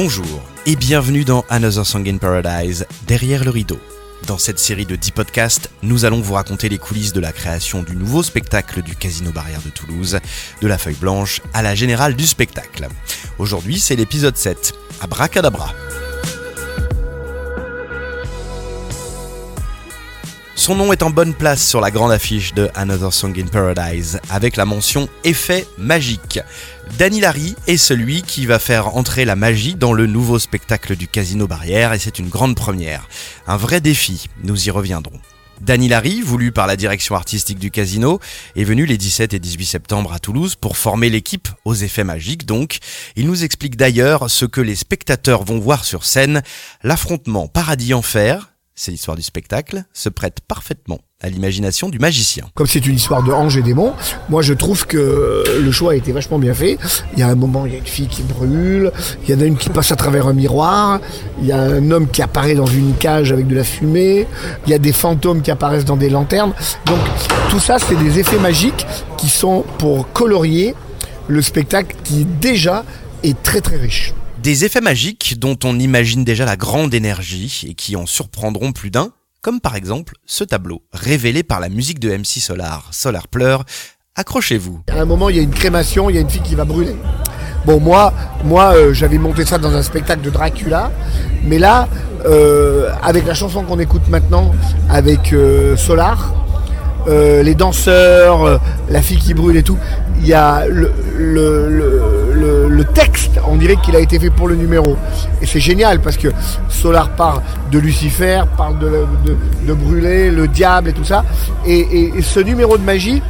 Bonjour et bienvenue dans Another Song in Paradise, derrière le rideau. Dans cette série de 10 podcasts, nous allons vous raconter les coulisses de la création du nouveau spectacle du Casino Barrière de Toulouse, de la feuille blanche à la générale du spectacle. Aujourd'hui, c'est l'épisode 7, Abracadabra. Son nom est en bonne place sur la grande affiche de Another Song in Paradise, avec la mention Effet magique. Danny Larry est celui qui va faire entrer la magie dans le nouveau spectacle du Casino Barrière, et c'est une grande première. Un vrai défi, nous y reviendrons. Danny Larry, voulu par la direction artistique du casino, est venu les 17 et 18 septembre à Toulouse pour former l'équipe aux effets magiques donc. Il nous explique d'ailleurs ce que les spectateurs vont voir sur scène, l'affrontement paradis-enfer, c'est l'histoire du spectacle, se prête parfaitement à l'imagination du magicien. Comme c'est une histoire de ange et démons, moi je trouve que le choix a été vachement bien fait. Il y a un moment, il y a une fille qui brûle, il y en a une qui passe à travers un miroir, il y a un homme qui apparaît dans une cage avec de la fumée, il y a des fantômes qui apparaissent dans des lanternes. Donc tout ça, c'est des effets magiques qui sont pour colorier le spectacle qui déjà est très très riche. Des effets magiques dont on imagine déjà la grande énergie et qui en surprendront plus d'un, comme par exemple ce tableau, révélé par la musique de MC Solar, Solar Pleure. Accrochez-vous. À un moment, il y a une crémation, il y a une fille qui va brûler. Bon, moi, moi euh, j'avais monté ça dans un spectacle de Dracula, mais là, euh, avec la chanson qu'on écoute maintenant, avec euh, Solar, les danseurs, la fille qui brûle et tout, il y a le, qu'il a été fait pour le numéro. Et c'est génial parce que Solar parle de Lucifer, parle de, de, brûler, le diable et tout ça. Et, ce numéro de magie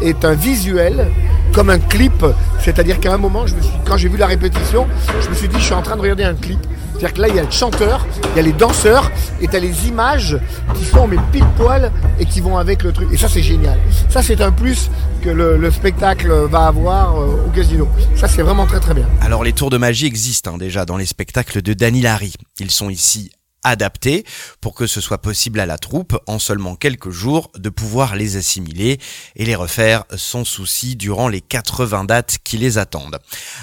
est un visuel comme un clip, c'est-à-dire qu'à un moment, quand j'ai vu la répétition, je me suis dit, je suis en train de regarder un clip. C'est-à-dire que là, il y a le chanteur, il y a les danseurs, et tu les images qui sont mais pile poil et qui vont avec le truc. Et ça, c'est génial. Ça, c'est un plus que le, le spectacle va avoir euh, au casino. Ça, c'est vraiment très très bien. Alors les tours de magie existent hein, déjà dans les spectacles de Danny Larry. Ils sont ici adaptés pour que ce soit possible à la troupe, en seulement quelques jours, de pouvoir les assimiler et les refaire sans souci durant les 80 dates qui les attendent.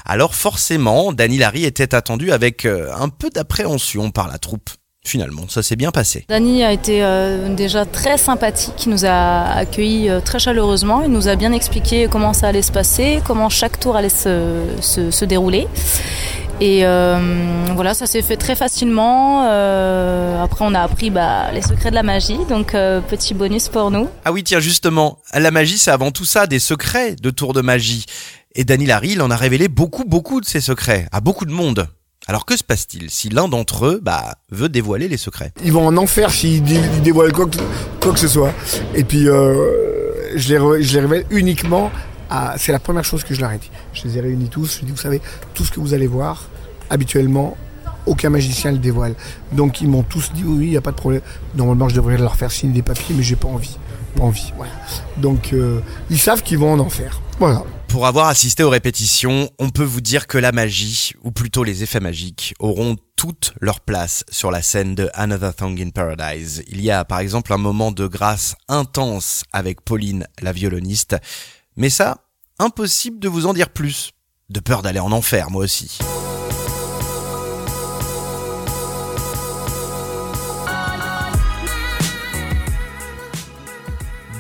Alors forcément, Danny Larry était attendu avec euh, un peu d'appréhension par la troupe. Finalement, ça s'est bien passé. Danny a été euh, déjà très sympathique, il nous a accueillis euh, très chaleureusement, il nous a bien expliqué comment ça allait se passer, comment chaque tour allait se, se, se dérouler. Et euh, voilà, ça s'est fait très facilement. Euh, après, on a appris bah, les secrets de la magie, donc euh, petit bonus pour nous. Ah oui, tiens, justement, la magie, c'est avant tout ça, des secrets de tours de magie. Et Danny Larry, il en a révélé beaucoup, beaucoup de ses secrets, à beaucoup de monde. Alors que se passe-t-il si l'un d'entre eux bah, veut dévoiler les secrets? Ils vont en enfer s'ils dé- ils dévoilent quoi que, quoi que ce soit. Et puis, euh, je, les re- je les révèle uniquement à... C'est la première chose que je leur ai dit. Je les ai réunis tous. Je dis, vous savez, tout ce que vous allez voir, habituellement, aucun magicien le dévoile. Donc, ils m'ont tous dit, oui, il n'y a pas de problème. Normalement, je devrais leur faire signer des papiers, mais j'ai pas envie. Pas envie, voilà. Donc, euh, ils savent qu'ils vont en enfer. Voilà. Pour avoir assisté aux répétitions, on peut vous dire que la magie, ou plutôt les effets magiques, auront toute leur place sur la scène de Another Thing in Paradise. Il y a par exemple un moment de grâce intense avec Pauline, la violoniste. Mais ça, impossible de vous en dire plus. De peur d'aller en enfer, moi aussi.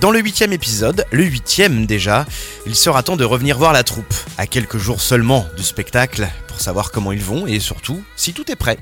Dans le huitième épisode, le huitième déjà, il sera temps de revenir voir la troupe, à quelques jours seulement du spectacle, pour savoir comment ils vont et surtout si tout est prêt.